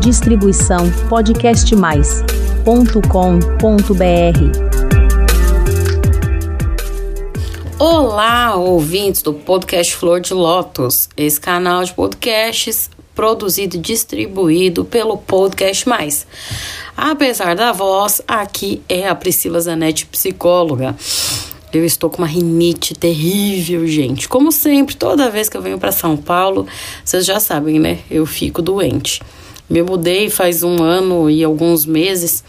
Distribuição podcastmais.com.br. Olá, ouvintes do podcast Flor de Lótus, esse canal de podcasts produzido e distribuído pelo Podcast Mais. Apesar da voz, aqui é a Priscila Zanetti, psicóloga. Eu estou com uma rinite terrível, gente. Como sempre, toda vez que eu venho para São Paulo, vocês já sabem, né? Eu fico doente. Me mudei faz um ano e alguns meses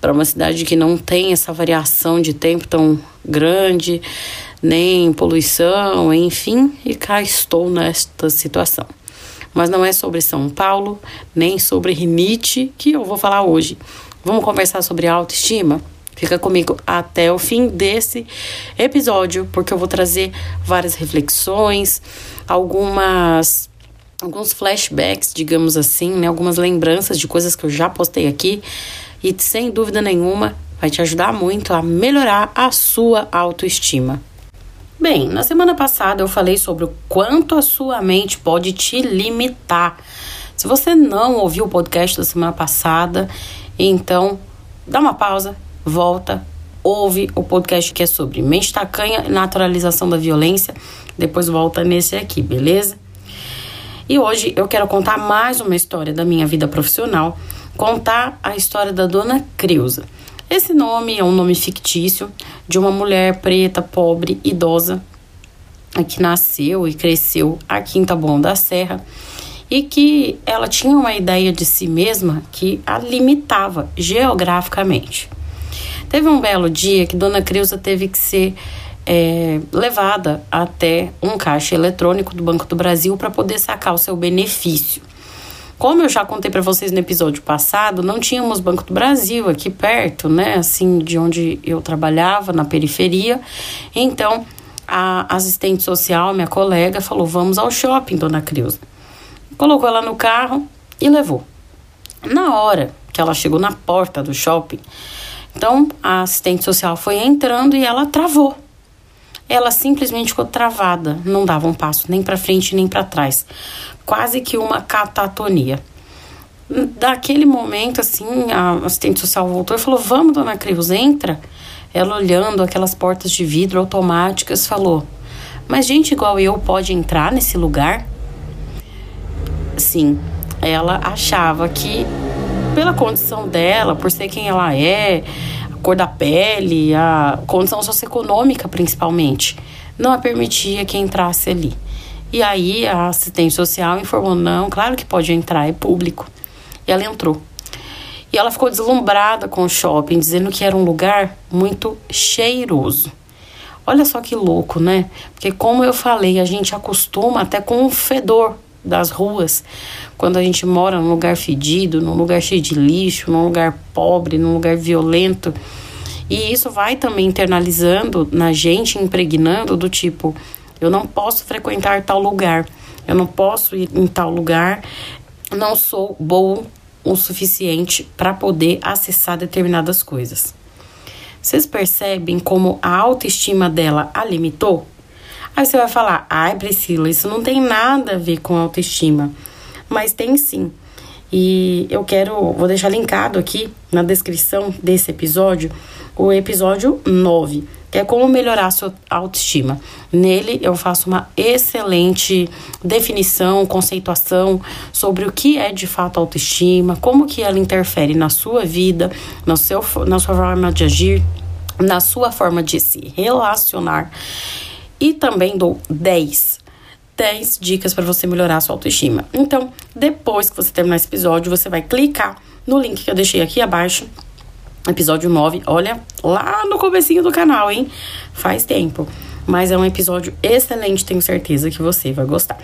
para uma cidade que não tem essa variação de tempo tão grande, nem poluição, enfim, e cá estou nesta situação. Mas não é sobre São Paulo, nem sobre rinite que eu vou falar hoje. Vamos conversar sobre autoestima? Fica comigo até o fim desse episódio, porque eu vou trazer várias reflexões, algumas alguns flashbacks, digamos assim, né, algumas lembranças de coisas que eu já postei aqui e sem dúvida nenhuma vai te ajudar muito a melhorar a sua autoestima. Bem, na semana passada eu falei sobre o quanto a sua mente pode te limitar. Se você não ouviu o podcast da semana passada, então dá uma pausa, volta, ouve o podcast que é sobre mente tacanha e naturalização da violência. Depois volta nesse aqui, beleza? E hoje eu quero contar mais uma história da minha vida profissional, contar a história da dona Creuza. Esse nome é um nome fictício de uma mulher preta, pobre, idosa, que nasceu e cresceu aqui em Taboão da Serra e que ela tinha uma ideia de si mesma que a limitava geograficamente. Teve um belo dia que Dona Creuza teve que ser é, levada até um caixa eletrônico do Banco do Brasil para poder sacar o seu benefício. Como eu já contei para vocês no episódio passado, não tínhamos Banco do Brasil aqui perto, né? Assim, de onde eu trabalhava, na periferia. Então, a assistente social, minha colega, falou: Vamos ao shopping, dona Creuza. Colocou ela no carro e levou. Na hora que ela chegou na porta do shopping, então a assistente social foi entrando e ela travou. Ela simplesmente ficou travada, não dava um passo nem para frente nem para trás. Quase que uma catatonia. Daquele momento, assim, a assistente social voltou e falou: Vamos, dona Cruz, entra. Ela olhando aquelas portas de vidro automáticas, falou: Mas gente igual eu pode entrar nesse lugar? Sim, ela achava que pela condição dela, por ser quem ela é, cor da pele, a condição socioeconômica principalmente, não permitia que entrasse ali. E aí a assistente social informou: não, claro que pode entrar, é público. E ela entrou. E ela ficou deslumbrada com o shopping, dizendo que era um lugar muito cheiroso. Olha só que louco, né? Porque, como eu falei, a gente acostuma até com o fedor das ruas. Quando a gente mora num lugar fedido, num lugar cheio de lixo, num lugar pobre, num lugar violento. E isso vai também internalizando na gente, impregnando do tipo: eu não posso frequentar tal lugar, eu não posso ir em tal lugar, não sou bom o suficiente para poder acessar determinadas coisas. Vocês percebem como a autoestima dela a limitou? Aí você vai falar: ai, Priscila, isso não tem nada a ver com autoestima. Mas tem sim. E eu quero, vou deixar linkado aqui na descrição desse episódio, o episódio 9, que é como melhorar a sua autoestima. Nele eu faço uma excelente definição, conceituação sobre o que é de fato autoestima, como que ela interfere na sua vida, no seu, na sua forma de agir, na sua forma de se relacionar e também dou 10 10 dicas para você melhorar a sua autoestima. Então, depois que você terminar esse episódio, você vai clicar no link que eu deixei aqui abaixo, episódio 9. Olha, lá no comecinho do canal, hein? Faz tempo. Mas é um episódio excelente, tenho certeza que você vai gostar.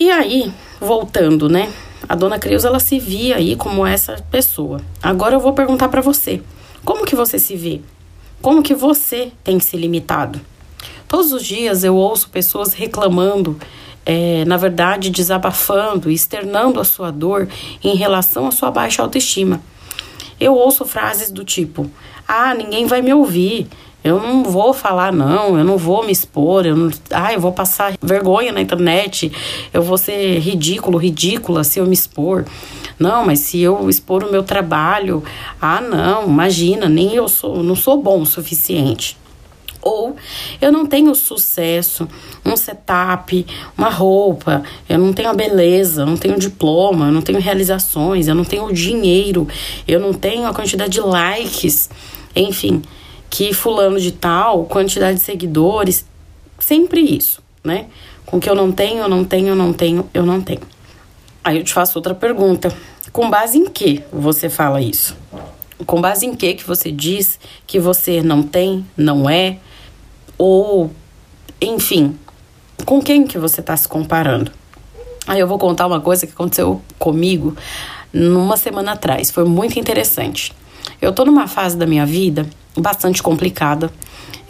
E aí, voltando, né? A dona Creuza, ela se via aí como essa pessoa. Agora eu vou perguntar para você. Como que você se vê? Como que você tem se limitado? Todos os dias eu ouço pessoas reclamando, é, na verdade, desabafando, externando a sua dor em relação à sua baixa autoestima. Eu ouço frases do tipo: Ah, ninguém vai me ouvir, Eu não vou falar não, eu não vou me expor, eu não, ah, eu vou passar vergonha na internet, eu vou ser ridículo, ridícula se eu me expor. Não, mas se eu expor o meu trabalho, ah, não, imagina, nem eu sou, não sou bom o suficiente. Ou eu não tenho sucesso, um setup, uma roupa, eu não tenho a beleza, eu não tenho diploma, eu não tenho realizações, eu não tenho dinheiro, eu não tenho a quantidade de likes, enfim que fulano de tal, quantidade de seguidores, sempre isso, né? Com que eu não tenho, eu não tenho, eu não tenho, eu não tenho. Aí eu te faço outra pergunta. Com base em que você fala isso? Com base em que que você diz que você não tem, não é, ou enfim, com quem que você está se comparando? Aí eu vou contar uma coisa que aconteceu comigo numa semana atrás. Foi muito interessante. Eu tô numa fase da minha vida bastante complicada.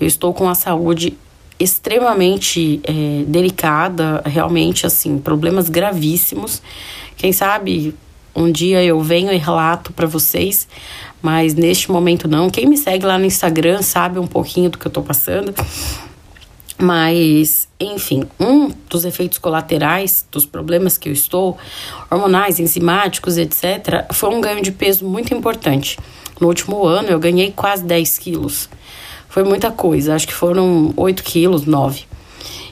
Eu estou com a saúde extremamente é, delicada, realmente assim, problemas gravíssimos. Quem sabe um dia eu venho e relato para vocês, mas neste momento não. Quem me segue lá no Instagram sabe um pouquinho do que eu tô passando. Mas, enfim, um dos efeitos colaterais dos problemas que eu estou, hormonais, enzimáticos, etc., foi um ganho de peso muito importante. No último ano eu ganhei quase 10 quilos. Foi muita coisa, acho que foram 8 quilos, 9.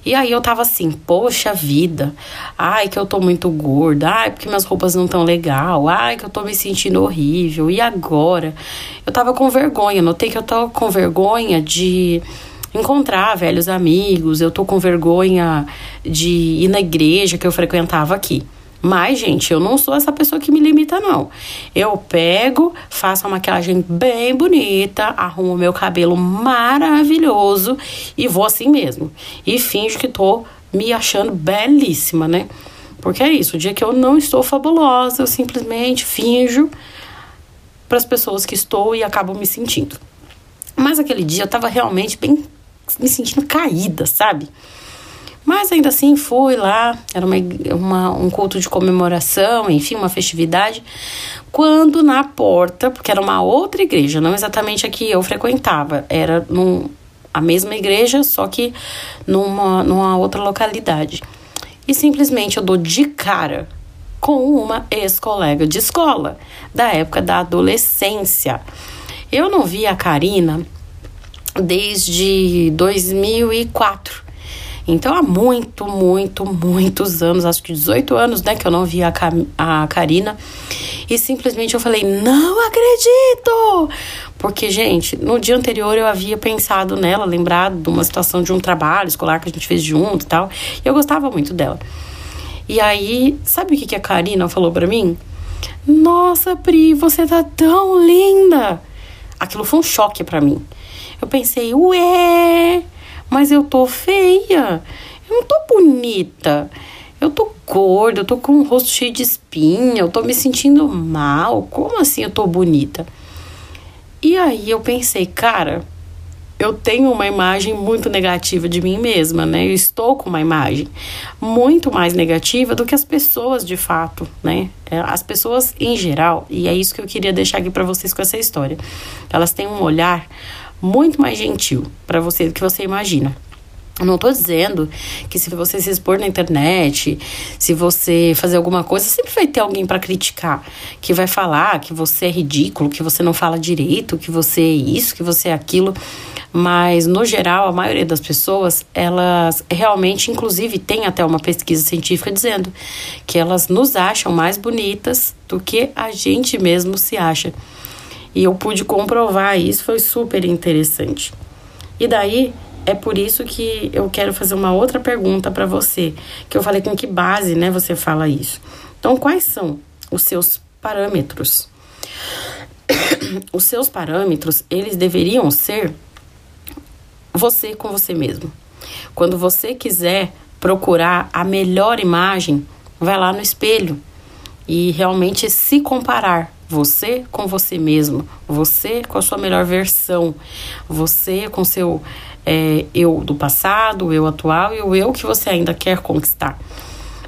E aí eu tava assim, poxa vida, ai que eu tô muito gorda, ai porque minhas roupas não tão legal, ai que eu tô me sentindo horrível, e agora? Eu tava com vergonha, notei que eu tô com vergonha de encontrar velhos amigos, eu tô com vergonha de ir na igreja que eu frequentava aqui. Mas, gente, eu não sou essa pessoa que me limita, não. Eu pego, faço uma maquiagem bem bonita, arrumo meu cabelo maravilhoso e vou assim mesmo. E finjo que tô me achando belíssima, né? Porque é isso, o dia que eu não estou fabulosa, eu simplesmente finjo para as pessoas que estou e acabo me sentindo. Mas aquele dia eu tava realmente bem me sentindo caída, sabe? Mas ainda assim fui lá, era uma, uma, um culto de comemoração, enfim, uma festividade. Quando na porta, porque era uma outra igreja, não exatamente a que eu frequentava, era num, a mesma igreja, só que numa, numa outra localidade. E simplesmente eu dou de cara com uma ex-colega de escola, da época da adolescência. Eu não vi a Karina desde 2004. Então, há muito, muito, muitos anos, acho que 18 anos, né, que eu não via a, a Karina. E simplesmente eu falei, não acredito! Porque, gente, no dia anterior eu havia pensado nela, lembrado de uma situação de um trabalho escolar que a gente fez junto e tal. E eu gostava muito dela. E aí, sabe o que, que a Karina falou para mim? Nossa, Pri, você tá tão linda! Aquilo foi um choque para mim. Eu pensei, ué, mas eu tô feia, eu não tô bonita, eu tô gorda, eu tô com o rosto cheio de espinha, eu tô me sentindo mal, como assim eu tô bonita? E aí eu pensei, cara, eu tenho uma imagem muito negativa de mim mesma, né? Eu estou com uma imagem muito mais negativa do que as pessoas de fato, né? É, as pessoas em geral, e é isso que eu queria deixar aqui para vocês com essa história. Elas têm um olhar muito mais gentil para você do que você imagina. Eu não tô dizendo que se você se expor na internet, se você fazer alguma coisa, sempre vai ter alguém para criticar, que vai falar que você é ridículo, que você não fala direito, que você é isso, que você é aquilo. Mas no geral, a maioria das pessoas, elas realmente, inclusive, tem até uma pesquisa científica dizendo que elas nos acham mais bonitas do que a gente mesmo se acha. E eu pude comprovar isso, foi super interessante. E daí é por isso que eu quero fazer uma outra pergunta para você, que eu falei com que base, né, você fala isso. Então, quais são os seus parâmetros? Os seus parâmetros, eles deveriam ser você com você mesmo. Quando você quiser procurar a melhor imagem, vai lá no espelho e realmente se comparar você com você mesmo, você com a sua melhor versão, você com seu é, eu do passado, o eu atual e o eu que você ainda quer conquistar.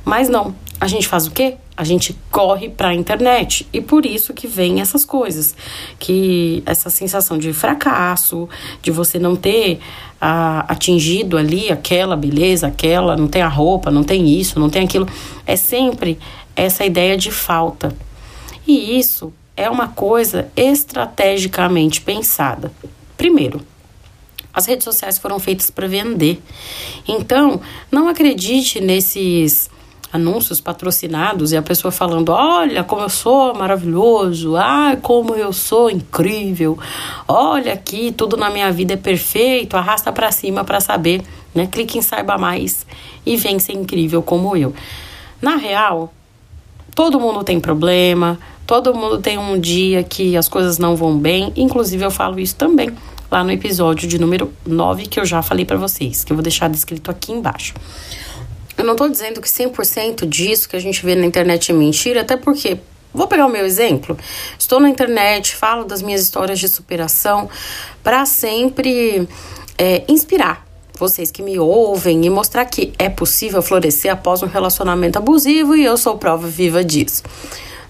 Mas não, a gente faz o quê? A gente corre para a internet. E por isso que vem essas coisas, que essa sensação de fracasso, de você não ter atingido ali aquela beleza, aquela, não tem a roupa, não tem isso, não tem aquilo, é sempre essa ideia de falta. E isso é uma coisa estrategicamente pensada. Primeiro, as redes sociais foram feitas para vender. Então, não acredite nesses anúncios patrocinados e a pessoa falando: Olha como eu sou maravilhoso, ai, como eu sou incrível, olha aqui, tudo na minha vida é perfeito, arrasta para cima para saber, né? Clique em saiba mais e vem ser incrível como eu. Na real, todo mundo tem problema, todo mundo tem um dia que as coisas não vão bem, inclusive eu falo isso também lá no episódio de número 9 que eu já falei para vocês, que eu vou deixar descrito aqui embaixo. Eu não tô dizendo que 100% disso que a gente vê na internet é mentira, até porque Vou pegar o meu exemplo. Estou na internet, falo das minhas histórias de superação para sempre é, inspirar vocês que me ouvem e mostrar que é possível florescer após um relacionamento abusivo e eu sou prova viva disso.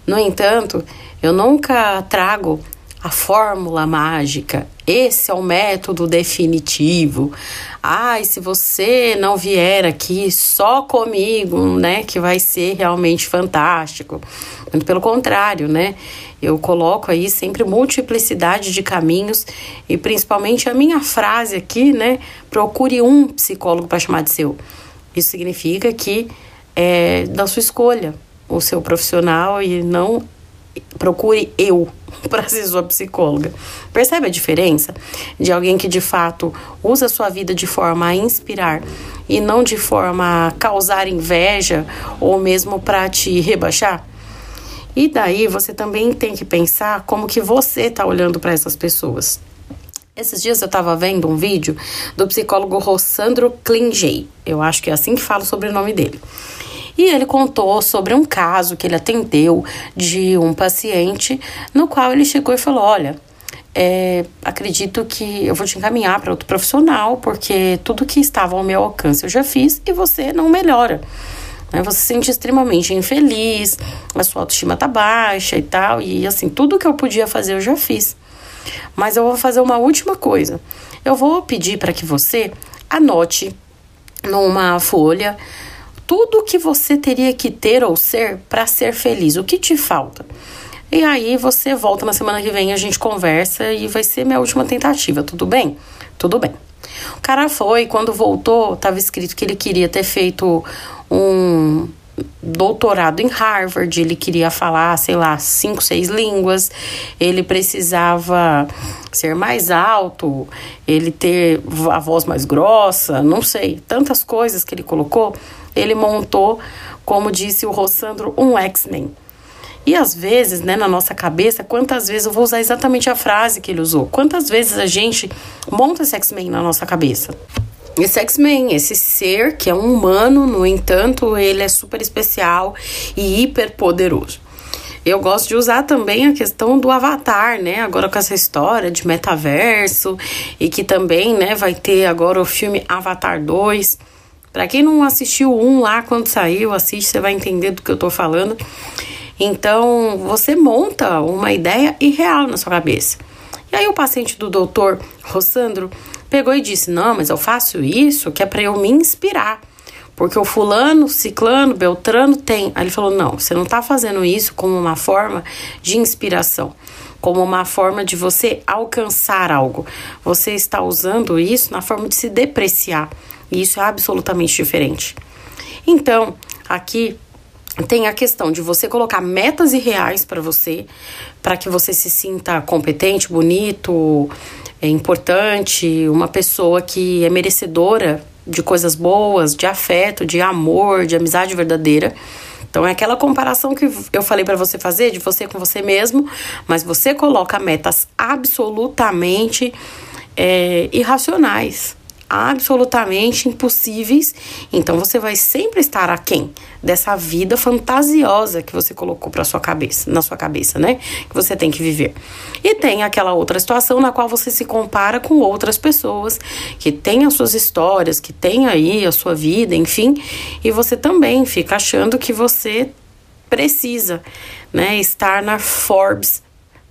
No entanto, eu nunca trago a fórmula mágica. Esse é o método definitivo. Ai, se você não vier aqui só comigo, né, que vai ser realmente fantástico. Muito pelo contrário, né? Eu coloco aí sempre multiplicidade de caminhos e principalmente a minha frase aqui, né? Procure um psicólogo para chamar de seu. Isso significa que é da sua escolha o seu profissional e não procure eu para ser sua psicóloga. Percebe a diferença de alguém que de fato usa sua vida de forma a inspirar e não de forma a causar inveja ou mesmo para te rebaixar? E daí você também tem que pensar como que você está olhando para essas pessoas. Esses dias eu estava vendo um vídeo do psicólogo Rossandro Klingey. Eu acho que é assim que fala sobre o nome dele. E ele contou sobre um caso que ele atendeu de um paciente no qual ele chegou e falou: Olha, é, acredito que eu vou te encaminhar para outro profissional, porque tudo que estava ao meu alcance eu já fiz e você não melhora. Né? Você se sente extremamente infeliz, a sua autoestima tá baixa e tal, e assim, tudo que eu podia fazer eu já fiz. Mas eu vou fazer uma última coisa. Eu vou pedir para que você anote numa folha tudo que você teria que ter ou ser para ser feliz. O que te falta? E aí você volta na semana que vem, a gente conversa e vai ser minha última tentativa, tudo bem? Tudo bem. O cara foi, quando voltou, estava escrito que ele queria ter feito um doutorado em Harvard, ele queria falar, sei lá, cinco, seis línguas, ele precisava ser mais alto, ele ter a voz mais grossa, não sei, tantas coisas que ele colocou, ele montou, como disse o Rossandro, um X-Men. E às vezes, né, na nossa cabeça, quantas vezes eu vou usar exatamente a frase que ele usou? Quantas vezes a gente monta esse X-Men na nossa cabeça? esse X-Men, esse ser que é um humano, no entanto, ele é super especial e hiper poderoso. Eu gosto de usar também a questão do avatar, né? Agora com essa história de metaverso e que também, né, vai ter agora o filme Avatar 2. Para quem não assistiu um lá quando saiu, assiste, você vai entender do que eu tô falando. Então, você monta uma ideia irreal na sua cabeça. E aí o paciente do doutor Rossandro pegou e disse: Não, mas eu faço isso que é para eu me inspirar. Porque o fulano, ciclano, beltrano tem. Aí ele falou: Não, você não está fazendo isso como uma forma de inspiração, como uma forma de você alcançar algo. Você está usando isso na forma de se depreciar. E isso é absolutamente diferente. Então, aqui tem a questão de você colocar metas irreais para você, para que você se sinta competente, bonito, é importante, uma pessoa que é merecedora de coisas boas, de afeto, de amor, de amizade verdadeira. Então é aquela comparação que eu falei para você fazer de você com você mesmo, mas você coloca metas absolutamente é, irracionais, absolutamente impossíveis. Então você vai sempre estar aquém dessa vida fantasiosa que você colocou para sua cabeça, na sua cabeça, né? Que você tem que viver. E tem aquela outra situação na qual você se compara com outras pessoas que têm as suas histórias, que têm aí a sua vida, enfim, e você também fica achando que você precisa, né, estar na Forbes,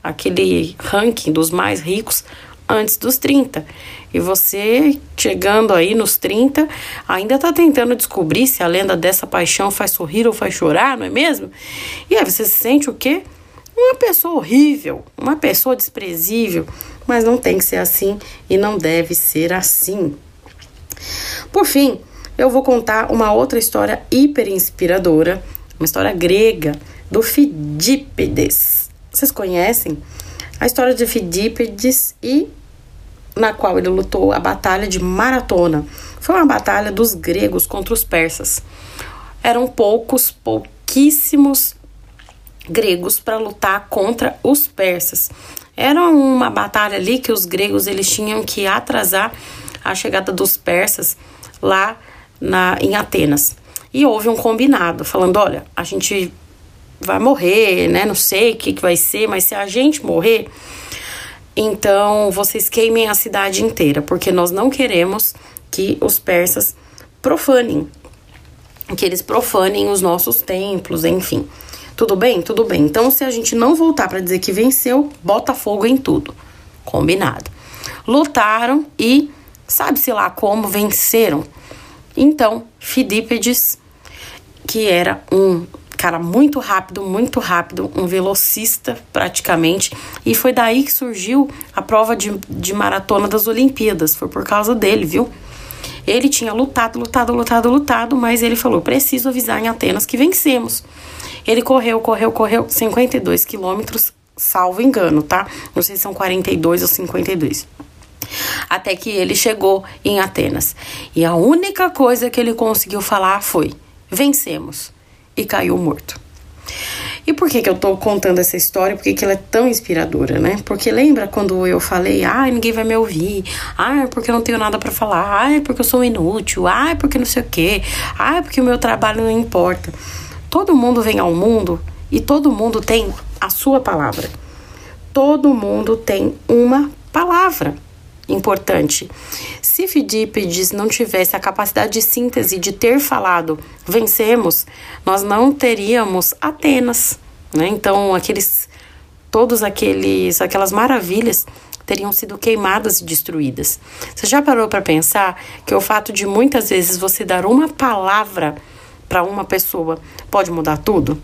aquele ranking dos mais ricos antes dos 30. E você, chegando aí nos 30, ainda está tentando descobrir se a lenda dessa paixão faz sorrir ou faz chorar, não é mesmo? E aí você se sente o quê? Uma pessoa horrível, uma pessoa desprezível, mas não tem que ser assim e não deve ser assim. Por fim, eu vou contar uma outra história hiper inspiradora, uma história grega do Fidípedes. Vocês conhecem a história de Fidípedes e na qual ele lutou a batalha de Maratona. Foi uma batalha dos gregos contra os persas. Eram poucos, pouquíssimos gregos para lutar contra os persas. Era uma batalha ali que os gregos eles tinham que atrasar a chegada dos persas lá na, em Atenas. E houve um combinado, falando: olha, a gente vai morrer, né? Não sei o que, que vai ser, mas se a gente morrer, então vocês queimem a cidade inteira, porque nós não queremos que os persas profanem, que eles profanem os nossos templos, enfim. Tudo bem? Tudo bem. Então, se a gente não voltar para dizer que venceu, bota fogo em tudo. Combinado. Lutaram e sabe-se lá como venceram. Então, Fidípedes, que era um cara muito rápido, muito rápido, um velocista praticamente. E foi daí que surgiu a prova de, de maratona das Olimpíadas. Foi por causa dele, viu? Ele tinha lutado, lutado, lutado, lutado, mas ele falou: preciso avisar em Atenas que vencemos. Ele correu, correu, correu 52 quilômetros, salvo engano, tá? Não sei se são 42 ou 52 até que ele chegou em Atenas. E a única coisa que ele conseguiu falar foi: vencemos e caiu morto. E por que, que eu tô contando essa história? Por que, que ela é tão inspiradora, né? Porque lembra quando eu falei, ah, ninguém vai me ouvir, ah, porque eu não tenho nada para falar, ah, porque eu sou inútil, ah, porque não sei o quê, ah, porque o meu trabalho não importa. Todo mundo vem ao mundo e todo mundo tem a sua palavra. Todo mundo tem uma palavra importante. Se Fidípides não tivesse a capacidade de síntese de ter falado vencemos, nós não teríamos Atenas, né? Então, aqueles todos aqueles aquelas maravilhas teriam sido queimadas e destruídas. Você já parou para pensar que o fato de muitas vezes você dar uma palavra para uma pessoa pode mudar tudo?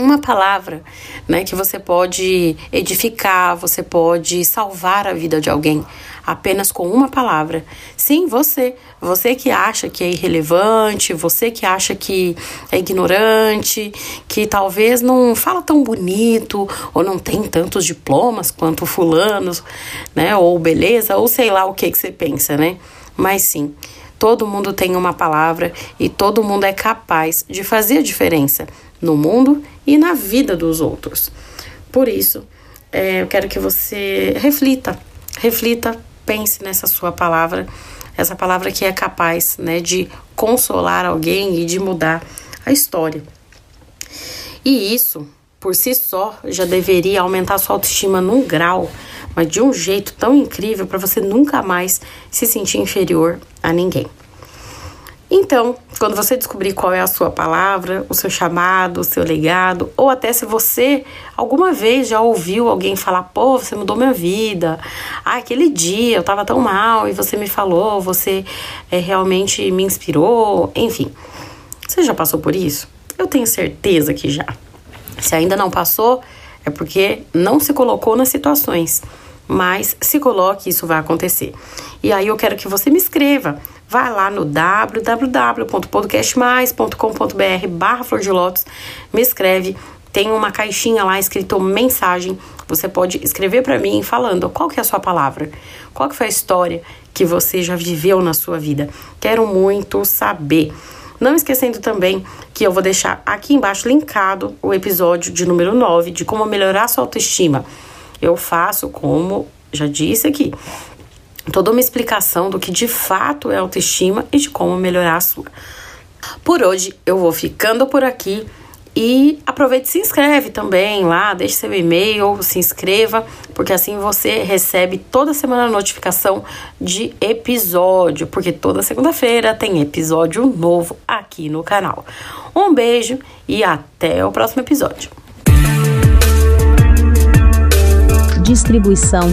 Uma palavra, né, que você pode edificar, você pode salvar a vida de alguém apenas com uma palavra. Sim, você, você que acha que é irrelevante, você que acha que é ignorante, que talvez não fala tão bonito ou não tem tantos diplomas quanto fulanos, né, ou beleza, ou sei lá o que que você pensa, né? Mas sim, todo mundo tem uma palavra e todo mundo é capaz de fazer a diferença no mundo e na vida dos outros. Por isso, é, eu quero que você reflita, reflita, pense nessa sua palavra, essa palavra que é capaz né, de consolar alguém e de mudar a história. E isso, por si só, já deveria aumentar sua autoestima num grau, mas de um jeito tão incrível para você nunca mais se sentir inferior a ninguém. Então, quando você descobrir qual é a sua palavra, o seu chamado, o seu legado, ou até se você alguma vez já ouviu alguém falar, pô, você mudou minha vida, ah, aquele dia eu tava tão mal e você me falou, você é, realmente me inspirou, enfim. Você já passou por isso? Eu tenho certeza que já. Se ainda não passou, é porque não se colocou nas situações. Mas se coloque, isso vai acontecer. E aí eu quero que você me escreva vai lá no www.podcastmais.com.br barra Flor de Lótus, me escreve, tem uma caixinha lá escrito mensagem, você pode escrever para mim falando qual que é a sua palavra, qual que foi a história que você já viveu na sua vida. Quero muito saber. Não esquecendo também que eu vou deixar aqui embaixo linkado o episódio de número 9 de como melhorar sua autoestima. Eu faço como já disse aqui, toda uma explicação do que de fato é autoestima e de como melhorar a sua. Por hoje eu vou ficando por aqui. E aproveite e se inscreve também lá, deixe seu e-mail, se inscreva, porque assim você recebe toda semana notificação de episódio, porque toda segunda-feira tem episódio novo aqui no canal. Um beijo e até o próximo episódio. Distribuição